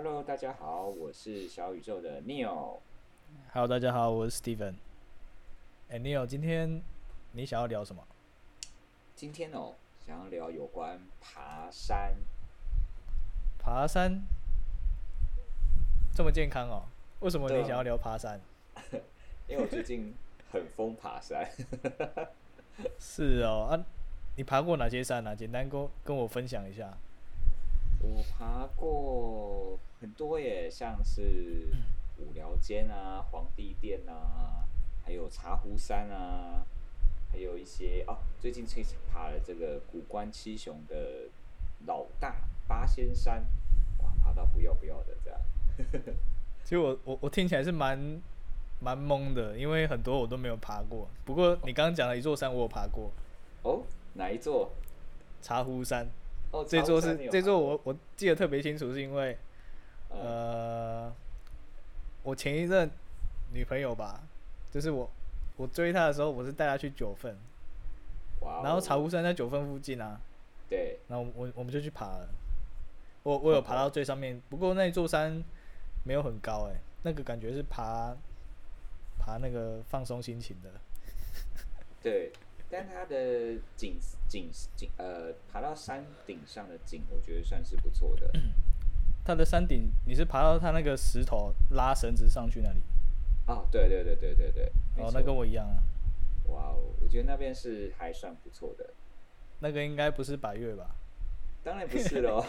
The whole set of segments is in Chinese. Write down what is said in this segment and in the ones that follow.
Hello，大家好，我是小宇宙的 Neil。Hello，大家好，我是 Steven。哎、n e o 今天你想要聊什么？今天哦，想要聊有关爬山。爬山这么健康哦？为什么你想要聊爬山？因为我最近很疯爬山。是哦，啊，你爬过哪些山啊？简单跟跟我分享一下。我爬过很多耶，像是五寮尖啊、皇帝殿啊，还有茶壶山啊，还有一些哦，最近去爬了这个古关七雄的老大八仙山，哇，爬到不要不要的这样。其实我我我听起来是蛮蛮懵的，因为很多我都没有爬过。不过你刚刚讲了一座山我有爬过，哦，哪一座？茶壶山。哦，这座是这座我我记得特别清楚，是因为嗯呃，我前一任女朋友吧，就是我我追她的时候，我是带她去九份，哇哦然后茶壶山在九份附近啊，对，然后我我们就去爬了。我我有爬到最上面，不过那座山没有很高哎、那个感觉是爬爬那个放松心情的。对，但它的景景景呃，爬到山顶上的景，我觉得算是不错的。它的山顶，你是爬到它那个石头拉绳子上去那里？哦，对对对对对对，哦，那跟我一样啊。哇哦，我觉得那边是还算不错的。那个应该不是百越吧？当然不是喽，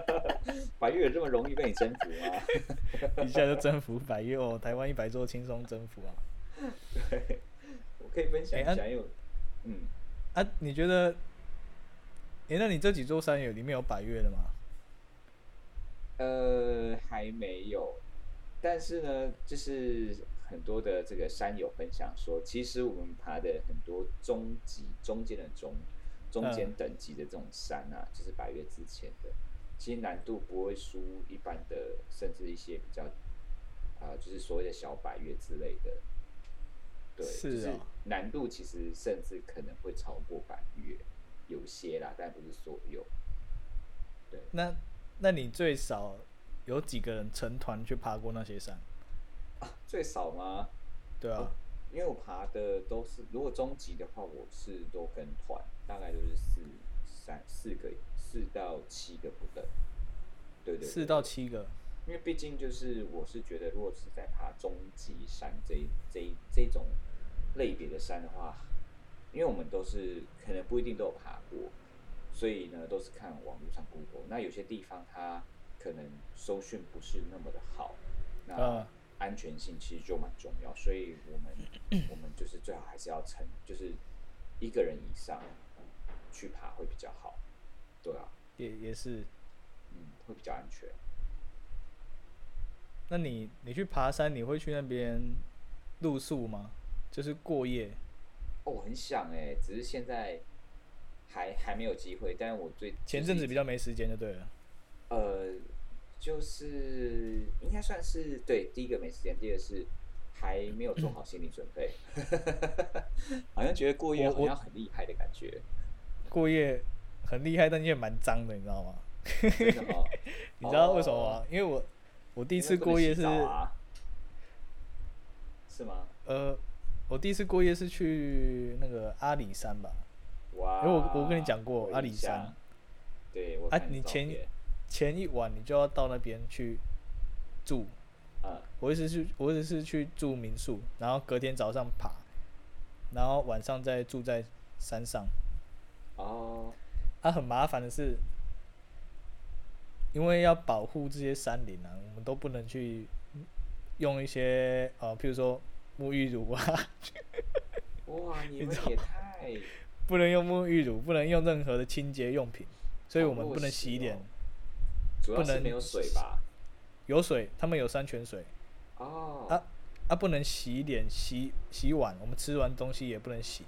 白月有这么容易被你征服吗？一下就征服百越哦，台湾一百座轻松征服啊！对，我可以分享一哎下，因为嗯，啊，你觉得？哎、那你这几座山有里面有百越的吗？呃，还没有，但是呢，就是很多的这个山友分享说，其实我们爬的很多中级、中间的中、中间嗯等级的这种山啊，就是百越之前的，其实难度不会输一般的，甚至一些比较啊、就是所谓的小百越之类的。对，就是是哦难度其实甚至可能会超过百越，有些啦，但不是所有。对，那那你最少有几个人成团去爬过那些山？最少吗？对啊，哦因为我爬的都是，如果中级的话，我是都跟团，大概就是四三四个四到七个不等。对对对四到七个。因为毕竟就是我是觉得，如果是在爬中级山这这这种类别的山的话，因为我们都是可能不一定都有爬过，所以呢都是看网络上 Google。那有些地方它可能搜讯不是那么的好，那嗯安全性其实就蛮重要，所以我们 我们就是最好还是要成就是一个人以上去爬会比较好，对啊，也也是。嗯，会比较安全。那你你去爬山，你会去那边露宿吗？就是过夜？哦，我很想哎，只是现在还还没有机会。但是我最前阵子比较没时间就对了。呃，就是应该算是对第一个没时间，第二个是还没有做好心理准备，好像觉得过夜好像很厉害的感觉，过夜很厉害，但也蛮脏的，你知道吗？你知道为什么哦吗？因为我我第一次过夜是、啊是吗？呃，我第一次过夜是去那个阿里山吧。哇！因为我我跟你讲过阿里山，对，我啊你前前一晚你就要到那边去住。嗯我一直是，我一直是去住民宿，然后隔天早上爬，然后晚上再住在山上。哦啊，很麻烦的是，因为要保护这些山林啊，我们都不能去用一些呃，譬如说沐浴乳啊，哇，你们也太不能用沐浴乳，不能用任何的清洁用品，所以我们不能洗脸。哦主要不能是没有水吧？有水，他们有山泉水哦，啊啊，不能洗脸、洗洗碗，我们吃完东西也不能洗，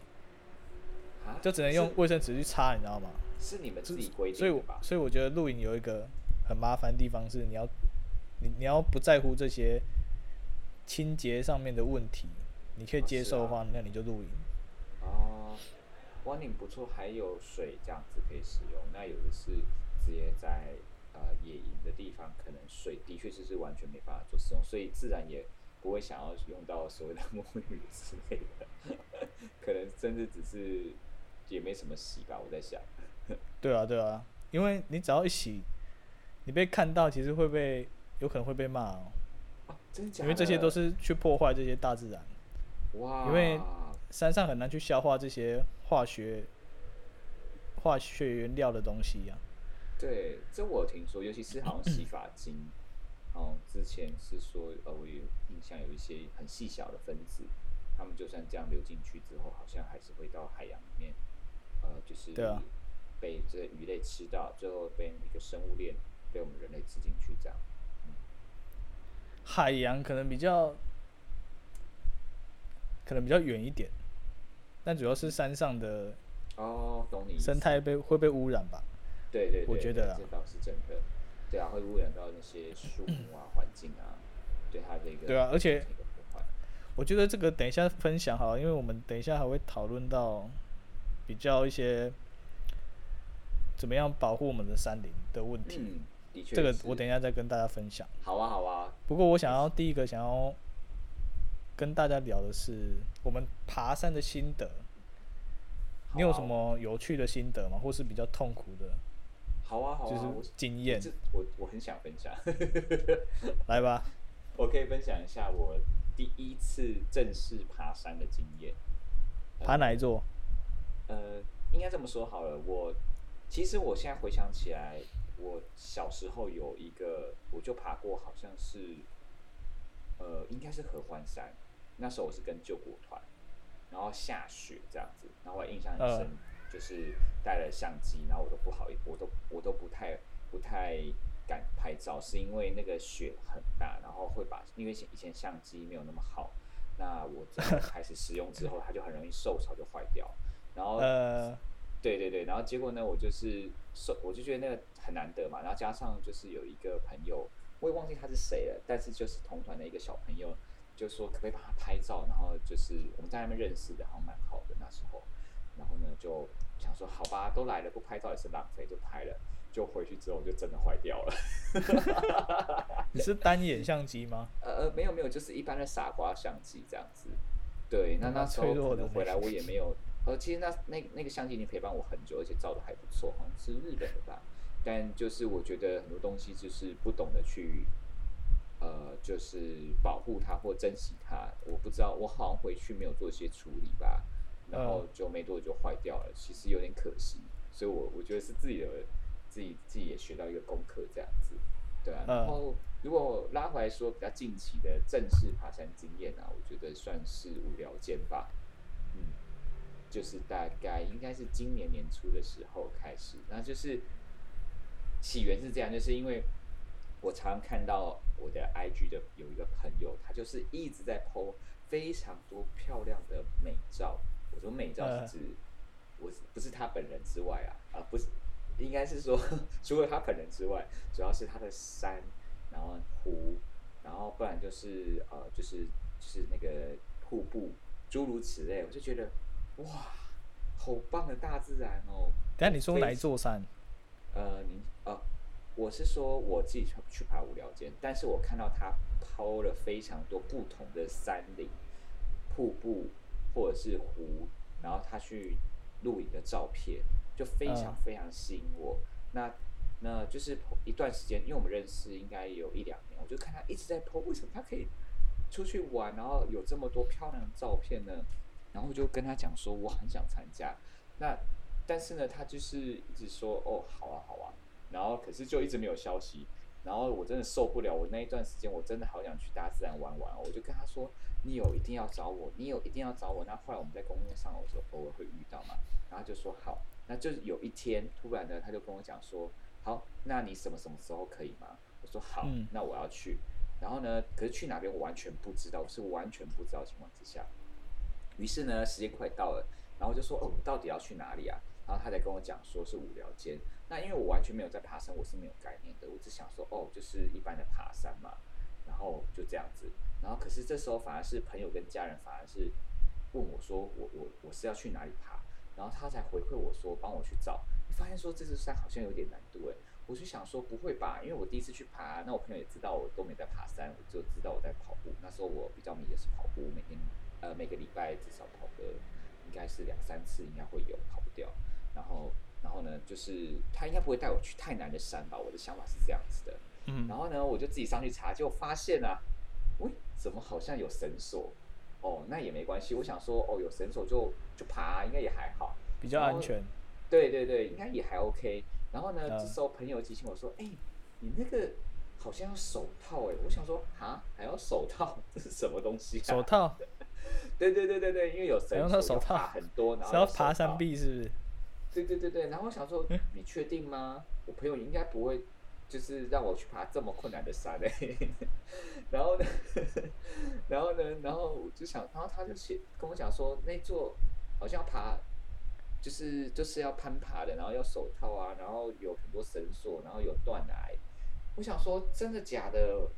啊就只能用卫生纸去擦，你知道吗？是是你们自己规所以我？所以我觉得露营有一个很麻烦的地方是，你要你你要不在乎这些清洁上面的问题，你可以接受的话，那你就露营。哦，哇，你不错，还有水这样子可以使用。那有的是直接在呃野营的地方，可能水的确就是完全没办法做使用，所以自然也不会想要用到所谓的沐浴之类的，可能甚至只是也没什么洗吧，我在想。对啊，对啊，因为你只要一洗，你被看到，其实会被有可能会被骂哦，啊，真假的？因为这些都是去破坏这些大自然，哇，因为山上很难去消化这些化学化学原料的东西呀、对，这我有听说，尤其是好像洗发精，哦，之前是说，呃，我有印象有一些很细小的分子，他们就算这样流进去之后，好像还是会到海洋里面，呃，就是被这些鱼类吃到，最后被一个生物链被我们人类吃进去，这样。海洋可能比较可能比较远一点，但主要是山上的哦，懂你生态被会被污染吧？对对对，我觉得这倒是真的。对啊，会污染到那些树木啊、环境啊，对它的一个对啊而且我觉得这个等一下分享好了，因为我们等一下还会讨论到比较一些怎么样保护我们的山林的问题。嗯，的确这个我等一下再跟大家分享。好啊好啊，不过我想要第一个想要跟大家聊的是我们爬山的心得。你有什么有趣的心得吗？或是比较痛苦的，好啊好啊，就是经验？我我很想分享，来吧。我可以分享一下我第一次正式爬山的经验。爬哪一座？呃，应该这么说好了，我其实我现在回想起来，我小时候有一个，我就爬过，好像是，呃，应该是合欢山。那时候我是跟救国团，然后下雪这样子，然后我印象很深，嗯就是带了相机，然后我都不好意，我都我都不太不太敢拍照，是因为那个雪很大，然后会把，因为以前相机没有那么好，那我开始使用之后，它就很容易受潮就坏掉，然后呃，对对对，然后结果呢，我就是受，我就觉得那个很难得嘛，然后加上就是有一个朋友，我也忘记他是谁了，但是就是同团的一个小朋友，就说可不可以帮他拍照，然后就是我们在那边认识的，好像蛮好的那时候，然后呢就想说好吧，都来了不拍照也是浪费，就拍了，就回去之后就真的坏掉了。你是单眼相机吗？呃呃，没有没有，就是一般的傻瓜相机这样子。对，那蛮那时候可能回来我也没有，呃，其实那那那个相机已经陪伴我很久，而且照的还不错，好像是日本的吧。但就是我觉得很多东西就是不懂得去，呃，就是保护它或珍惜它。我不知道，我好像回去没有做一些处理吧，然后就没多久就坏掉了，其实有点可惜。所以我我觉得是自己的自己自己也学到一个功课这样子。对啊，嗯然后如果拉回来说比较近期的正式爬山经验啊，我觉得算是无聊间吧，嗯，就是大概应该是今年年初的时候开始，那就是起源是这样，就是因为我常常看到我的 IG 的有一个朋友，他就是一直在 PO 非常多漂亮的美照，我说美照是指、我不是他本人之外啊，啊不是，应该是说 除了他本人之外，主要是他的山，然后湖，然后不然就是呃就是就是那个瀑布，诸如此类，我就觉得哇，好棒的大自然哦。等下你说哪一座山？呃，你呃，我是说我自己去去爬无聊间，但是我看到他抛了非常多不同的山林、瀑布或者是湖，然后他去录影的照片，就非常嗯非常吸引我。那那就是一段时间，因为我们认识应该有一两年，我就看他一直在 po，为什么他可以出去玩，然后有这么多漂亮的照片呢？然后我就跟他讲说，我很想参加。那但是呢，他就是一直说哦，好啊，好啊，然后可是就一直没有消息，然后我真的受不了，我那一段时间我真的好想去大自然玩玩哦，我就跟他说，你有一定要找我，你有一定要找我。那后来我们在公路上，我说偶尔会遇到嘛，然后就说好，那就是有一天突然的他就跟我讲说，好，那你什么什么时候可以吗？我说好，嗯那我要去。然后呢，可是去哪边我完全不知道，我是完全不知道情况之下，于是呢，时间快到了，然后就说哦，到底要去哪里啊？然后他才跟我讲说是五寮间。那因为我完全没有在爬山，我是没有概念的，我只想说哦，就是一般的爬山嘛，然后就这样子。然后可是这时候反而是朋友跟家人反而是问我说我我我是要去哪里爬，然后他才回馈我说帮我去找。发现说这座山好像有点难度诶，我就想说不会吧，因为我第一次去爬，那我朋友也知道我都没在爬山，我就知道我在跑步。那时候我比较迷的是跑步，每天呃每个礼拜至少跑个应该是两三次，应该会有跑不掉。然后然后呢，就是他应该不会带我去太难的山吧？我的想法是这样子的。嗯，然后呢，我就自己上去查，就发现啊，喂，怎么好像有绳索？哦，那也没关系。我想说，哦，有绳索就就爬，应该也还好，比较安全。对对对，应该也还 OK。然后呢，嗯这时候朋友提醒我说：“哎、你那个好像要手套哎。”我想说啊，还要手套？这是什么东西、啊？手？套对对对对对，因为有绳索到手套很多，然后爬山。壁是不是？对对对对，然后我想说，你确定吗？我朋友应该不会就是让我去爬这么困难的山嘞。然后呢，然后呢，然后我就想，然后他就写跟我讲说，那座好像要爬，就是就是要攀爬的，然后要手套啊，然后有很多绳索，然后有断崖。我想说，真的假的？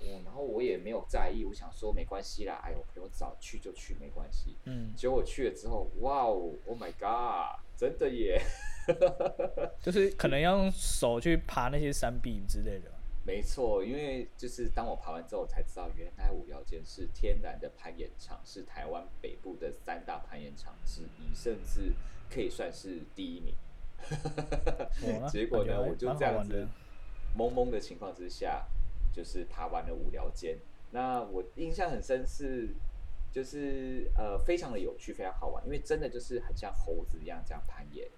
我然后我也没有在意，我想说没关系啦，哎呦，朋友早去就去没关系。嗯，结果我去了之后，哇哦，Oh my god，真的耶！就是可能要用手去爬那些山壁之类的。没错，因为就是当我爬完之后，我才知道原来五寮间是天然的攀岩场，是台湾北部的三大攀岩场之一，甚至可以算是第一名。结果呢，我就这样子懵懵的情况之下，就是爬完了五聊间。那我印象很深是，就是呃非常的有趣，非常好玩，因为真的就是很像猴子一样这样攀岩。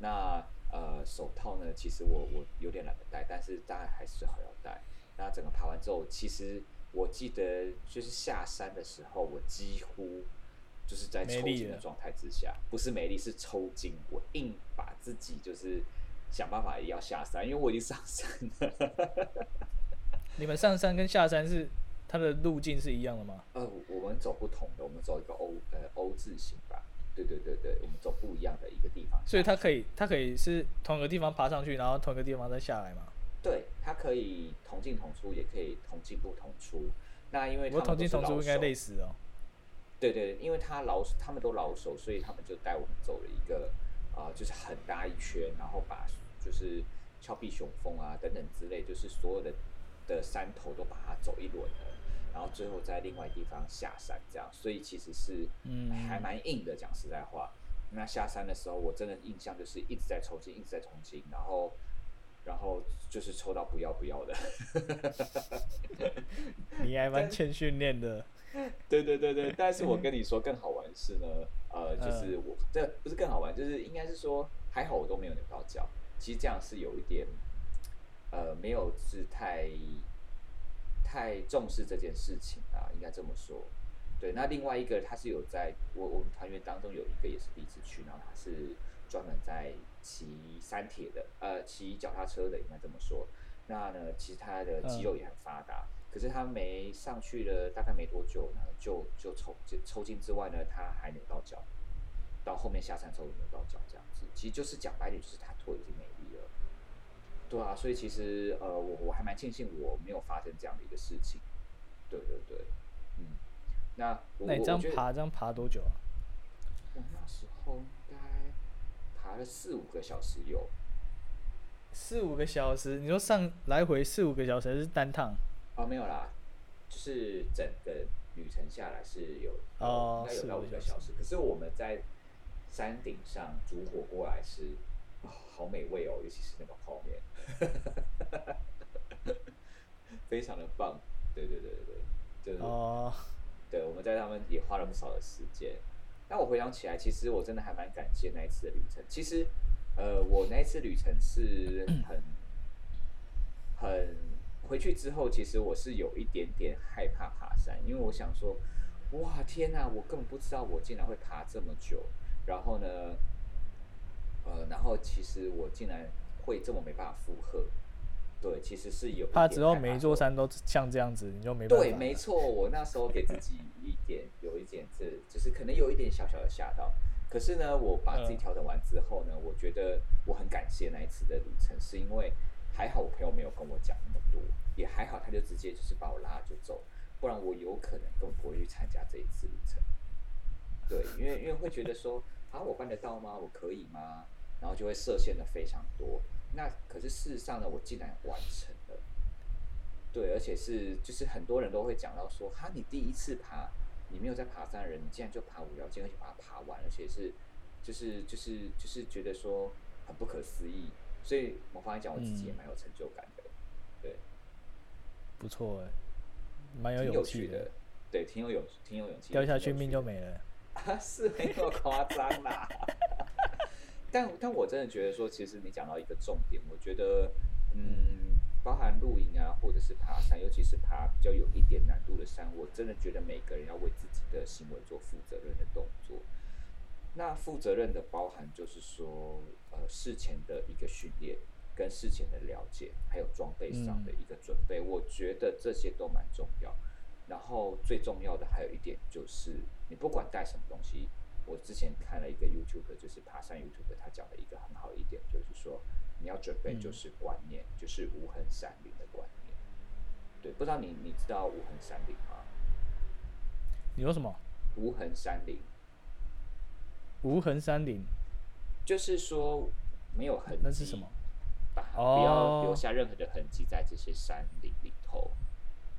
那呃手套呢，其实我我有点懒得戴，但是当然还是好要戴。那整个爬完之后，其实我记得就是下山的时候，我几乎就是在抽筋的状态之下，不是没力是抽筋，我硬把自己就是想办法也要下山，因为我已经上山了。你们上山跟下山是它的路径是一样的吗？呃，我们走不同的，我们走一个 O 呃 O 字形吧。对对对对，我们走不一样的一个地方。所以它可以，它可以是同一个地方爬上去，然后同一个地方再下来嘛？对，它可以同进同出，也可以同进不同出。那因为我同进同出应该手累死哦。对对，因为他老他们都老手，所以他们就带我们走了一个啊、就是很大一圈，然后把就是峭壁雄峰啊等等之类，就是所有的的山头都把它走一轮了，然后最后在另外地方下山这样，所以其实是嗯还蛮硬的，讲实在话。那下山的时候，我真的印象就是一直在抽筋，一直在抽筋，然后然后就是抽到不要不要的。你还蛮欠训练的。对对对对，但是我跟你说更好玩的是呢，呃，就是我这不是更好玩，就是应该是说还好我都没有扭到脚。其实这样是有一点，呃，没有是太太重视这件事情啊，应该这么说。对，那另外一个他是有在我我们团员当中有一个也是第一次去，然后他是专门在骑山铁的，呃，骑脚踏车的，应该这么说。那呢，其实他的肌肉也很发达，可是他没上去了，大概没多久呢，就就抽就抽筋之外呢，他还扭到脚，到后面下山之后扭到脚这样子，其实就是讲白点，就是他腿已经没力了。对啊，所以其实呃，我我还蛮庆幸我没有发生这样的一个事情。对对对，嗯，那我那你这样爬，这样爬多久啊？我那时候应该爬了四五个小时有。四五个小时，你说上来回四五个小时还是单趟？哦，没有啦，就是整个旅程下来是有哦应该有到四五个小时。可是我们在山顶上煮火锅来吃，哦，好美味哦，尤其是那个泡面，非常的棒。对对对对对，就是、哦，对，我们在他们也花了不少的时间。那我回想起来，其实我真的还蛮感谢那一次的旅程。其实，呃，我那一次旅程是很很回去之后，其实我是有一点点害怕爬山，因为我想说，哇，天哪，我根本不知道我竟然会爬这么久。然后呢，呃，然后其实我竟然会这么没办法负荷。对，其实是有一怕之后点害怕每一座山都像这样子，你就没办法。对，没错，我那时候给自己一点，有一点这，就是可能有一点小小的吓到。可是呢，我把自己嗯调整完之后呢，我觉得我很感谢那一次的旅程，是因为还好我朋友没有跟我讲那么多，也还好他就直接就是把我拉了就走，不然我有可能根本不会去参加这一次旅程。对，因为因为会觉得说，啊，我办得到吗？我可以吗？然后就会设限的非常多。那可是事实上呢，我竟然完成了。对，而且是就是很多人都会讲到说，哈，你第一次爬，你没有在爬山的人，你竟然就爬五条街，而且把它爬完，而且是就是就是就是觉得说很不可思议。所以我发现讲我自己也蛮有成就感的，对，不错哎，蛮有勇气的，对，挺有勇，挺有勇气。掉下去命就没了，是没那么夸张啦。但但我真的觉得说，其实你讲到一个重点，我觉得，嗯，包含露营啊，或者是爬山，尤其是爬比较有一点难度的山，我真的觉得每个人要为自己的行为做负责任的动作。那负责任的包含就是说，呃，事前的一个训练，跟事前的了解，还有装备上的一个准备，我觉得这些都蛮重要。然后最重要的还有一点就是，你不管带什么东西，我之前看了一个 YouTube，就是爬山 YouTube，他讲了一个很好的一点，就是说你要准备就是观念，就是无痕山林的观念。对，不知道你你知道无痕山林吗？你说什么？无痕山林。无痕山林，就是说没有痕迹，那是什么？把不要留下任何的痕迹在这些山林里头。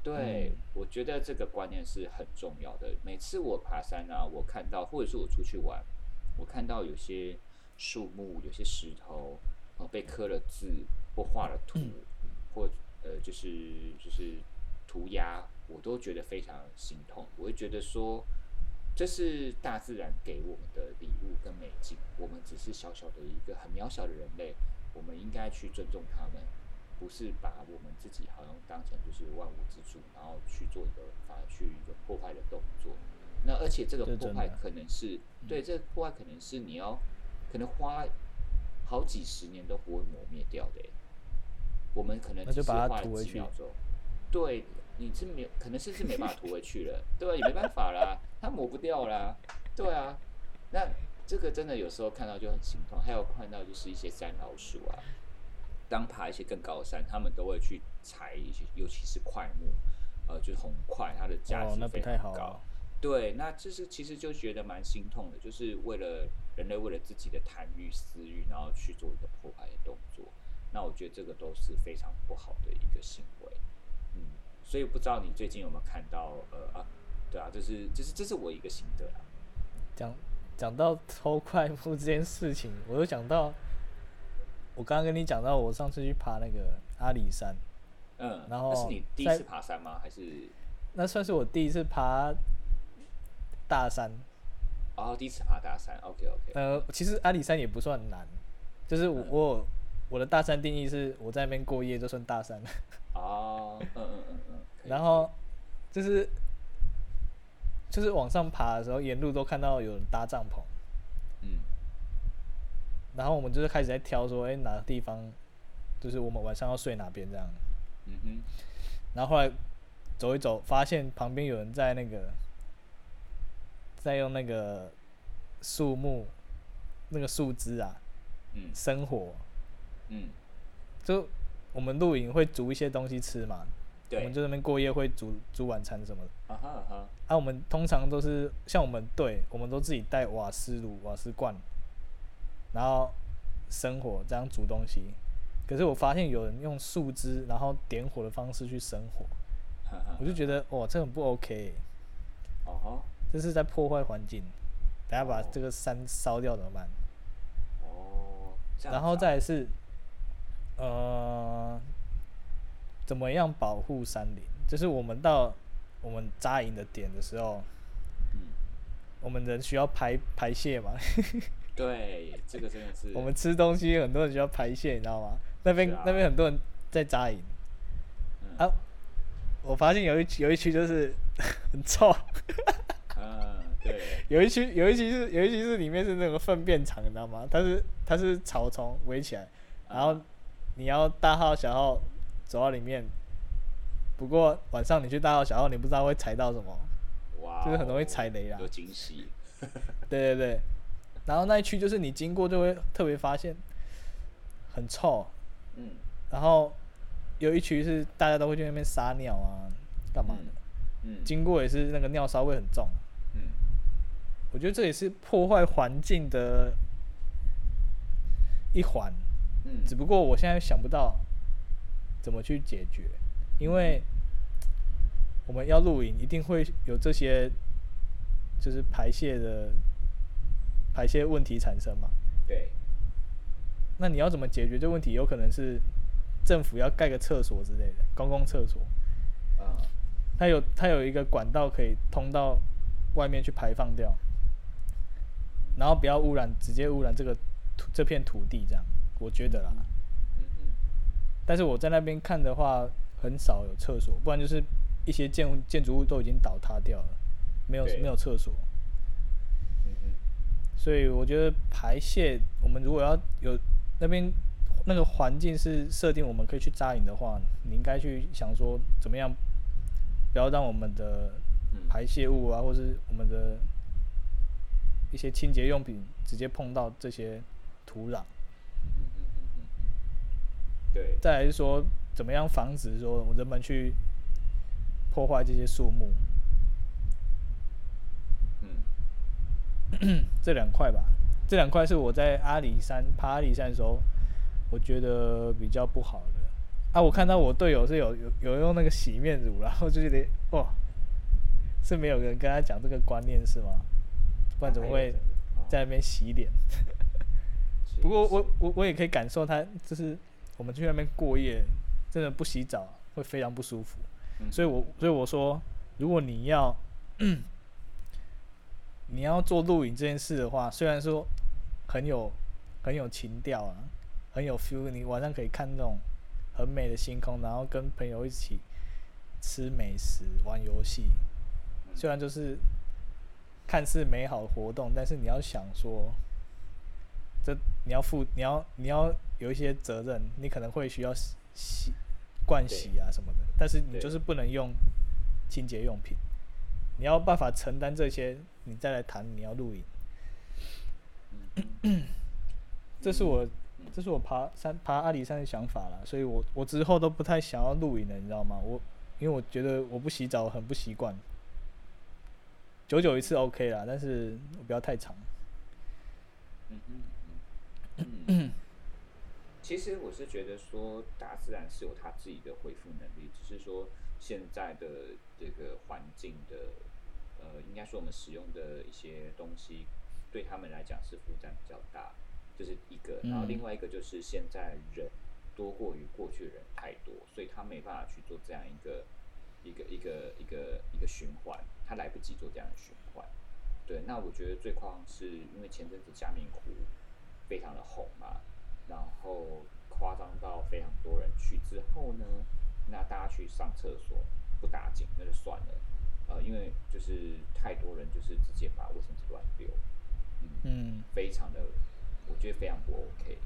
对，我觉得这个观念是很重要的。每次我爬山啊，我看到或者是我出去玩，我看到有些树木、有些石头，呃，被刻了字或画了图，或呃，就是就是涂鸦，我都觉得非常心痛。我会觉得说。这是大自然给我们的礼物跟美景，我们只是小小的一个很渺小的人类，我们应该去尊重他们，不是把我们自己好像当成就是万物之主，然后去做一个反而去一个破坏的动作。那而且这个破坏可能是对这个破坏可能是你要可能花好几十年都不会磨灭掉的。我们可能只是花几秒钟，对。你是没有，可能甚至没办法涂回去了，对吧？也没办法啦，它抹不掉啦，对啊。那这个真的有时候看到就很心痛。还有看到就是一些山老鼠啊，当爬一些更高的山，他们都会去采一些，尤其是块木，呃，就是红块，它的价值非常高。对，那这是其实就觉得蛮心痛的，就是为了人类为了自己的贪欲私欲，然后去做一个破坏的动作。那我觉得这个都是非常不好的一个行为，嗯。所以不知道你最近有没有看到，呃啊，对啊，就是就是这是我一个心得啊。讲讲到偷快木这件事情，我又想到，我刚刚跟你讲到，我上次去爬那个阿里山，嗯，然后那是你第一次爬山吗？还是那算是我第一次爬大山。哦，第一次爬大山，OK OK。呃，其实阿里山也不算难，就是我我我的大山定义是我在那边过夜就算大山。哦，嗯嗯嗯嗯。然后就是就是往上爬的时候，沿路都看到有人搭帐篷。嗯。然后我们就是开始在挑说，哎，哪个地方就是我们晚上要睡哪边这样。嗯哼。然后后来走一走，发现旁边有人在那个在用那个树木那个树枝啊，嗯，生火。嗯。就我们露营会煮一些东西吃嘛。我们在那边过夜会煮煮晚餐什么的。啊哈啊哈。啊，我们通常都是像我们队，我们都自己带瓦斯炉、瓦斯罐，然后生火这样煮东西。可是我发现有人用树枝然后点火的方式去生火，我就觉得哇，这很不 OK。哦哈。这是在破坏环境。等下把这个山烧掉怎么办？哦。然后再是，呃。怎么样保护山林？就是我们到我们扎营的点的时候，嗯，我们人需要排排泄嘛？对，这个真的是。我们吃东西，很多人需要排泄，你知道吗？那边那边很多人在扎营，啊，我发现有一有一区就是 很臭。嗯，对。有一区有一区是有一区是里面是那个粪便场，你知道吗？它是它是草丛围起来，然后你要大号小号。走到里面，不过晚上你去大号小号，你不知道会踩到什么，就是很容易踩雷啦。有惊喜。对对对，然后那一区就是你经过就会特别发现很臭。嗯。然后有一区是大家都会去那边撒尿啊，干嘛的？嗯。经过也是那个尿骚味很重。嗯。我觉得这也是破坏环境的一环。嗯只不过我现在想不到怎么去解决，因为我们要露营，一定会有这些就是排泄的排泄问题产生嘛。对，那你要怎么解决这个问题？有可能是政府要盖个厕所之类的，公共厕所，嗯它有它有一个管道可以通到外面去排放掉，然后不要污染，直接污染这个土这片土地，这样我觉得啦。嗯嗯，但是我在那边看的话，很少有厕所，不然就是一些建建筑物都已经倒塌掉了，没有没有厕所。所以我觉得排泄，我们如果要有那边那个环境是设定我们可以去扎营的话，你应该去想说怎么样，不要让我们的嗯。排泄物啊，或是我们的一些清洁用品直接碰到这些土壤。对，再来是说，怎么样防止说人们去破坏这些树木，嗯 这两块吧。这两块是我在阿里山爬阿里山的时候，我觉得比较不好的。啊，我看到我队友是有有有用那个洗面乳，然后就觉得哇，是没有人跟他讲这个观念是吗？不然怎么会在那边洗脸？不过我我我也可以感受他，就是我们去那边过夜，真的不洗澡会非常不舒服。所以我所以我说，如果你要你要做录影这件事的话，虽然说很有很有情调啊，很有 feel，你晚上可以看那种很美的星空，然后跟朋友一起吃美食、玩游戏，虽然就是看似美好的活动，但是你要想说，这你要负你要你要有一些责任，你可能会需要洗洗盥洗啊什么的，但是你就是不能用清洁用品，你要办法承担这些，你再来谈你要露营。这是我这是我爬山爬阿里山的想法啦，所以我我之后都不太想要露营了，你知道吗？我因为我觉得我不洗澡很不习惯，久久一次 OK 啦，但是不要太长。嗯嗯嗯嗯，其实我是觉得说，大自然是有它自己的恢复能力，只是说现在的这个环境的，呃，应该说我们使用的一些东西，对他们来讲是负担比较大，这是一个。然后嗯另外一个就是现在人多过于过去的人太多，所以他没办法去做这样一个一个一个一个一个循环，他来不及做这样的循环。对，那我觉得最夸张是因为前阵子加明湖非常的红嘛，然后夸张到非常多人去之后呢，那大家去上厕所不打紧那就算了，呃，因为就是太多人就是直接把卫生纸乱丢，嗯，嗯非常的，我觉得非常不 OK。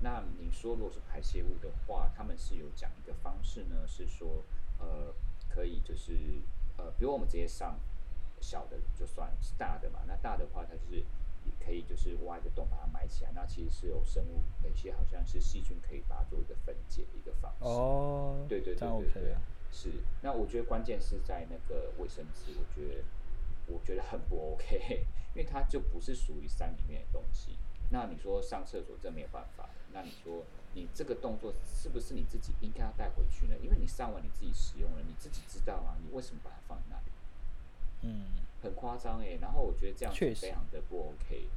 那你说如果是排泄物的话，他们是有讲一个方式呢，是说呃可以就是呃，比如我们直接上小的就算是大的嘛，那大的话它就是也可以就是挖一个洞把它埋起来，那其实是有生物有些好像是细菌可以把它做一个分解的一个方式。哦，对对对对对啊。，是。那我觉得关键是在那个卫生纸，我觉得我觉得很不 OK，因为它就不是属于山里面的东西。那你说上厕所这没有办法，那你说你这个动作是不是你自己应该要带回去呢？因为你上完你自己使用了，你自己知道啊，你为什么把它放在那里？嗯很夸张哎，然后我觉得这样确实子非常的不 OK。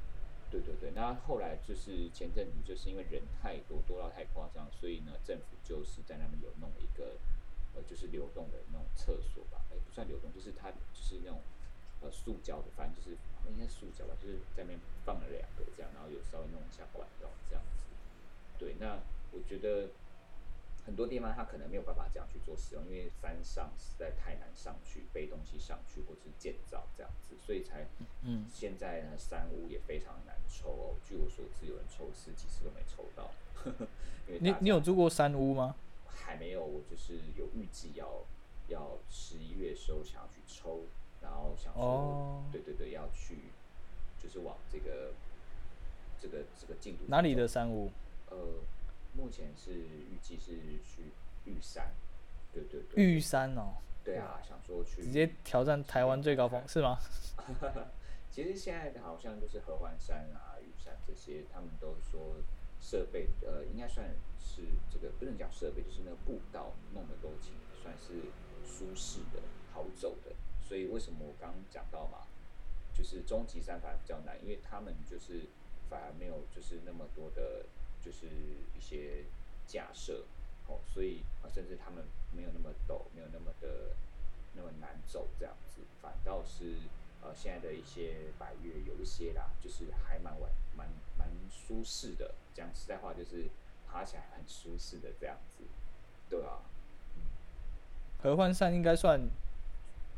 对对对，那后来就是前阵子就是因为人太多，多到太夸张，所以呢，政府就是在那边有弄一个呃，就是流动的那种厕所吧，哎，不算流动，就是它就是那种呃塑胶的，反正就是应该塑胶吧，就是在那边放了两个这样，然后有稍微弄一下管道这样子。对，那我觉得很多地方它可能没有办法这样去做使用，因为山上实在太难上去背东西上去，或是建造这样子，所以才嗯，现在呢山屋也非常难抽哦。据我所知，有人抽十几次都没抽到，因为你你有住过山屋吗？还没有，我就是有预计要要十一月的时候想要去抽，然后想说，哦对对对，要去就是往这个这个这个进度哪里的山屋？呃，目前是预计是去玉山，对对对，玉山哦，对啊，想说去直接挑战台湾最高峰是吗？其实现在好像就是合欢山啊、玉山这些，他们都说设备，呃，应该算是这个不能讲设备，就是那个步道弄的够轻算是舒适的、好走的。所以为什么我刚刚讲到嘛，就是终极山反而比较难，因为他们就是反而没有就是那么多的，就是一些架设，哦，所以啊，甚至他们没有那么陡，没有那么的那么难走这样子，反倒是呃现在的一些百越有一些啦，就是还蛮稳、蛮舒适的。讲实在话，就是爬起来很舒适的这样子，对啊。合欢山应该算，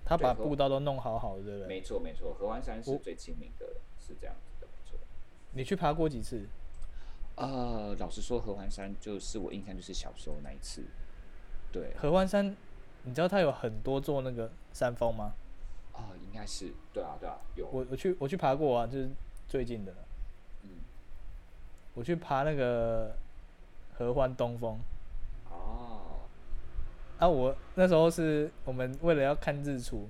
他把步道都弄好好的，对不对？没错没错，合欢山是最亲民的，是这样子的，没错。你去爬过几次？呃，老实说，合欢山就是我印象就是小时候那一次，对，合欢山，你知道它有很多座那个山峰吗？啊、应该是，对啊对啊，有，我我去我去爬过啊，就是最近的，嗯，我去爬那个合欢东峰。哦，啊，我那时候是我们为了要看日出，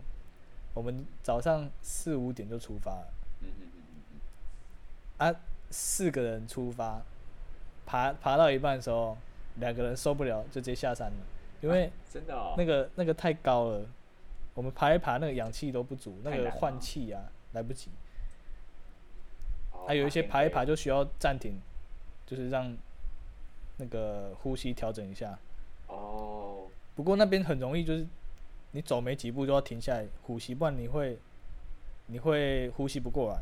我们早上四五点就出发了嗯嗯嗯嗯嗯，啊，四个人出发，爬爬到一半的时候，两个人受不了就直接下山了，因为啊真的哦，那个那个太高了，我们爬一爬那个氧气都不足，那个换气啊来不及，哦。还有一些爬一爬就就需要暂停，就是让那个呼吸调整一下。哦，不过那边很容易就是你走没几步就要停下来呼吸，不然你会你会呼吸不过来。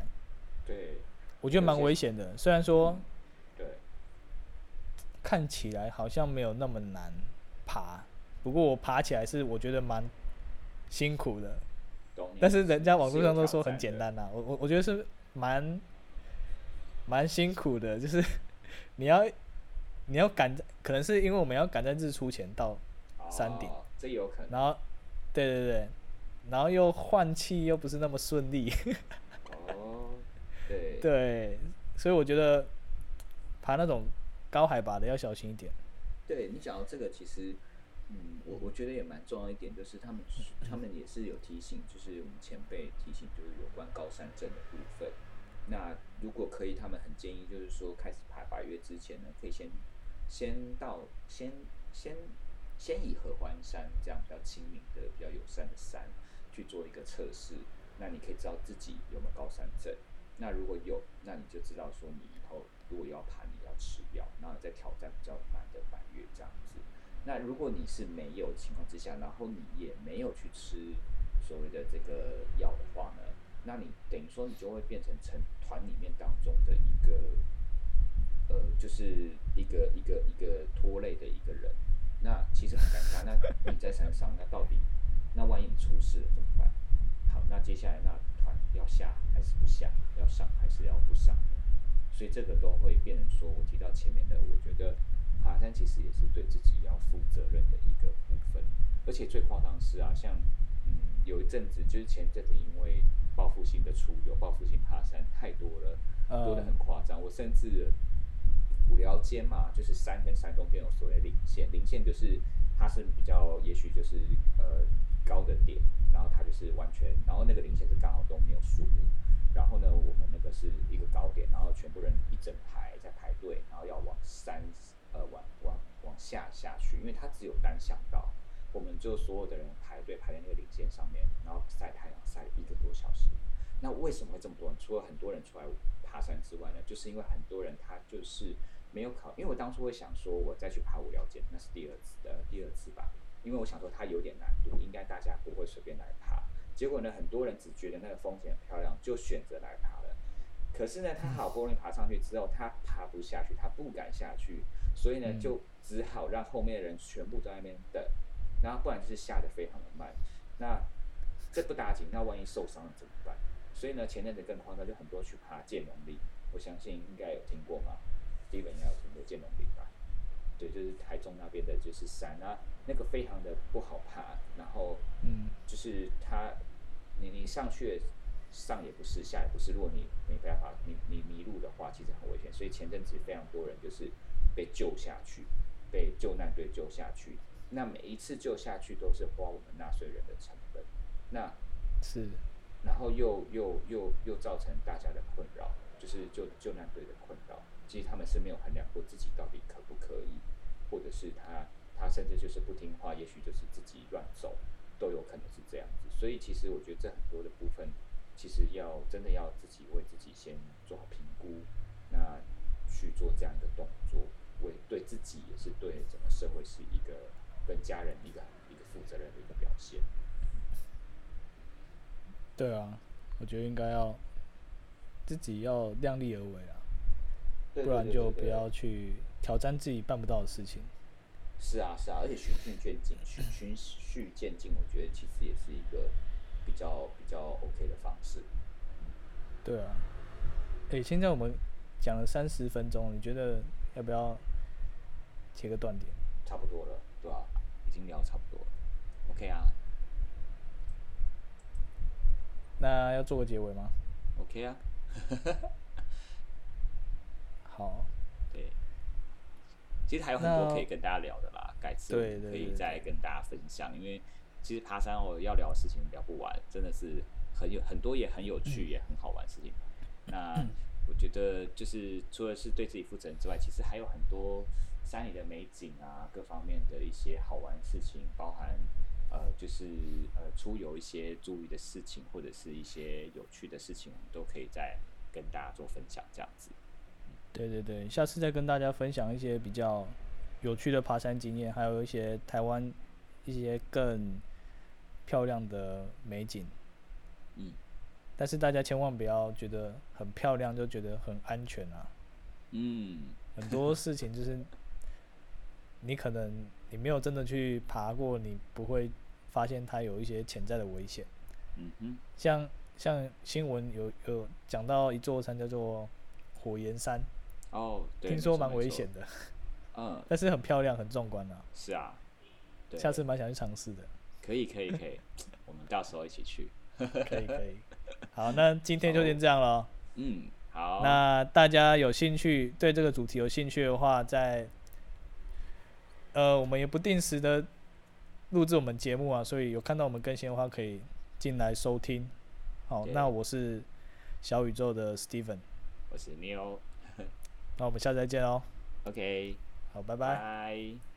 对我觉得蛮危险的，虽然说对，看起来好像没有那么难爬，不过我爬起来是我觉得蛮辛苦的。懂但是人家网络上都说很简单呐、我我我觉得是蛮蛮辛苦的，就是你要你要赶在，可能是因为我们要赶在日出前到，山顶。哦，这有可能，然后对对对，然后又换气又不是那么顺利，哦，对，对，所以我觉得爬那种高海拔的要小心一点。对你讲到这个，其实，嗯，我我觉得也蛮重要一点，就是他们他们也是有提醒，就是我们前辈提醒，就是有关高山症的部分。那如果可以，他们很建议，就是说开始爬百越之前呢，可以先先到先先先以合欢山这样比较亲民的、比较友善的山去做一个测试。那你可以知道自己有没有高山症。那如果有，那你就知道说你以后如果要爬，你要吃药，然后再挑战比较难的百越这样子。那如果你是没有情况之下，然后你也没有去吃所谓的这个药的话呢，那你等于说你就会变成成团里面当中的一个，呃，就是一个一个一个拖累的一个人。那其实很尴尬。那你在山上，那到底，那万一你出事了怎么办？好，那接下来那团要下还是不下？要上还是要不上？所以这个都会变成说，我提到前面的，我觉得爬山其实也是对自己要负责任的一个部分。而且最夸张是啊，像嗯有一阵子，就是前阵子因为报复性的出游、报复性爬山太多了，多的呃很夸张。我甚至五聊间嘛，就是山跟山中间有所谓的零线，零线就是它是比较，也许就是呃高的点，然后它就是完全，然后那个零线是刚好都没有树木，然后呢，我们那个是一个高点，然后全部人一整排在排队，然后要往山呃往往往下下去，因为它只有单向道，我们就所有的人排队排在那个领线上面，然后晒太阳晒一个多小时。那为什么会这么多人？除了很多人出来爬山之外呢，就是因为很多人他就是没有考，因为我当初会想说，我再去爬五寮间，那是第二次的第二次吧，因为我想说它有点难度，应该大家不会随便来爬。结果呢，很多人只觉得那个风景很漂亮，就选择来爬了。可是呢，他好不容易爬上去之后，他爬不下去，他不敢下去，所以呢，嗯就只好让后面的人全部都在那边等，然后不然就是下的非常的慢。那这不打紧，那万一受伤了怎么办？所以呢，前阵子更夸张，就很多去爬剑龙岭，我相信应该有听过嘛，基本应该有听过剑龙岭吧？对，就是台中那边的，就是山啊，那个非常的不好爬，然后嗯就是它，你你上去上也不是，下也不是，如果你没办法，你你迷路的话，其实很危险。所以前阵子非常多人就是被救下去，被救难队救下去。那每一次救下去都是花我们纳税人的成本，那是然后又又又又造成大家的困扰，就是救救难队的困扰。其实他们是没有衡量过自己到底可不可以，或者是他他甚至就是不听话，也许就是自己乱走，都有可能是这样子。所以其实我觉得这很多的部分，其实要真的要自己为自己先做好评估，那去做这样的动作，为对自己也是对整个社会是一个跟家人一个一个负责任的一个表现。对啊，我觉得应该要自己要量力而为啊，不然就不要去挑战自己办不到的事情。是啊，是啊，而且循序渐进，循循序渐进，我觉得其实也是一个比较比较 OK 的方式。对啊，诶、现在我们讲了三十分钟，你觉得要不要切个断点？差不多了，对吧、已经聊差不多了，OK 啊。那要做个结尾吗？，OK 啊，好，对。其实还有很多可以跟大家聊的啦，改次可以再跟大家分享，因为其实爬山哦要聊的事情聊不完，真的是很有很多也很有趣也很好玩的事情。那我觉得就是除了是对自己负责任之外，其实还有很多山里的美景啊，各方面的一些好玩事情，包含呃就是呃出游一些注意的事情，或者是一些有趣的事情，我们都可以再跟大家做分享，这样子。对对对，下次再跟大家分享一些比较有趣的爬山经验，还有一些台湾一些更漂亮的美景。嗯，但是大家千万不要觉得很漂亮就觉得很安全啊，嗯，很多事情就是你可能你没有真的去爬过，你不会发现它有一些潜在的危险。嗯哼，像像新闻有有讲到一座山叫做火焰山，哦，对，听说蛮危险的，嗯，但是很漂亮很壮观啊，是啊，对，下次蛮想去尝试的。可以可以可以，我们到时候一起去。可以可以。好，那今天就先这样了哦。嗯，好，那大家有兴趣对这个主题有兴趣的话，在呃，我们也不定时的录制我们节目啊，所以有看到我们更新的话，可以进来收听。好，那我是小宇宙的 Steven，我是 Neil，那我们下次再见哦。OK，好，拜拜。拜。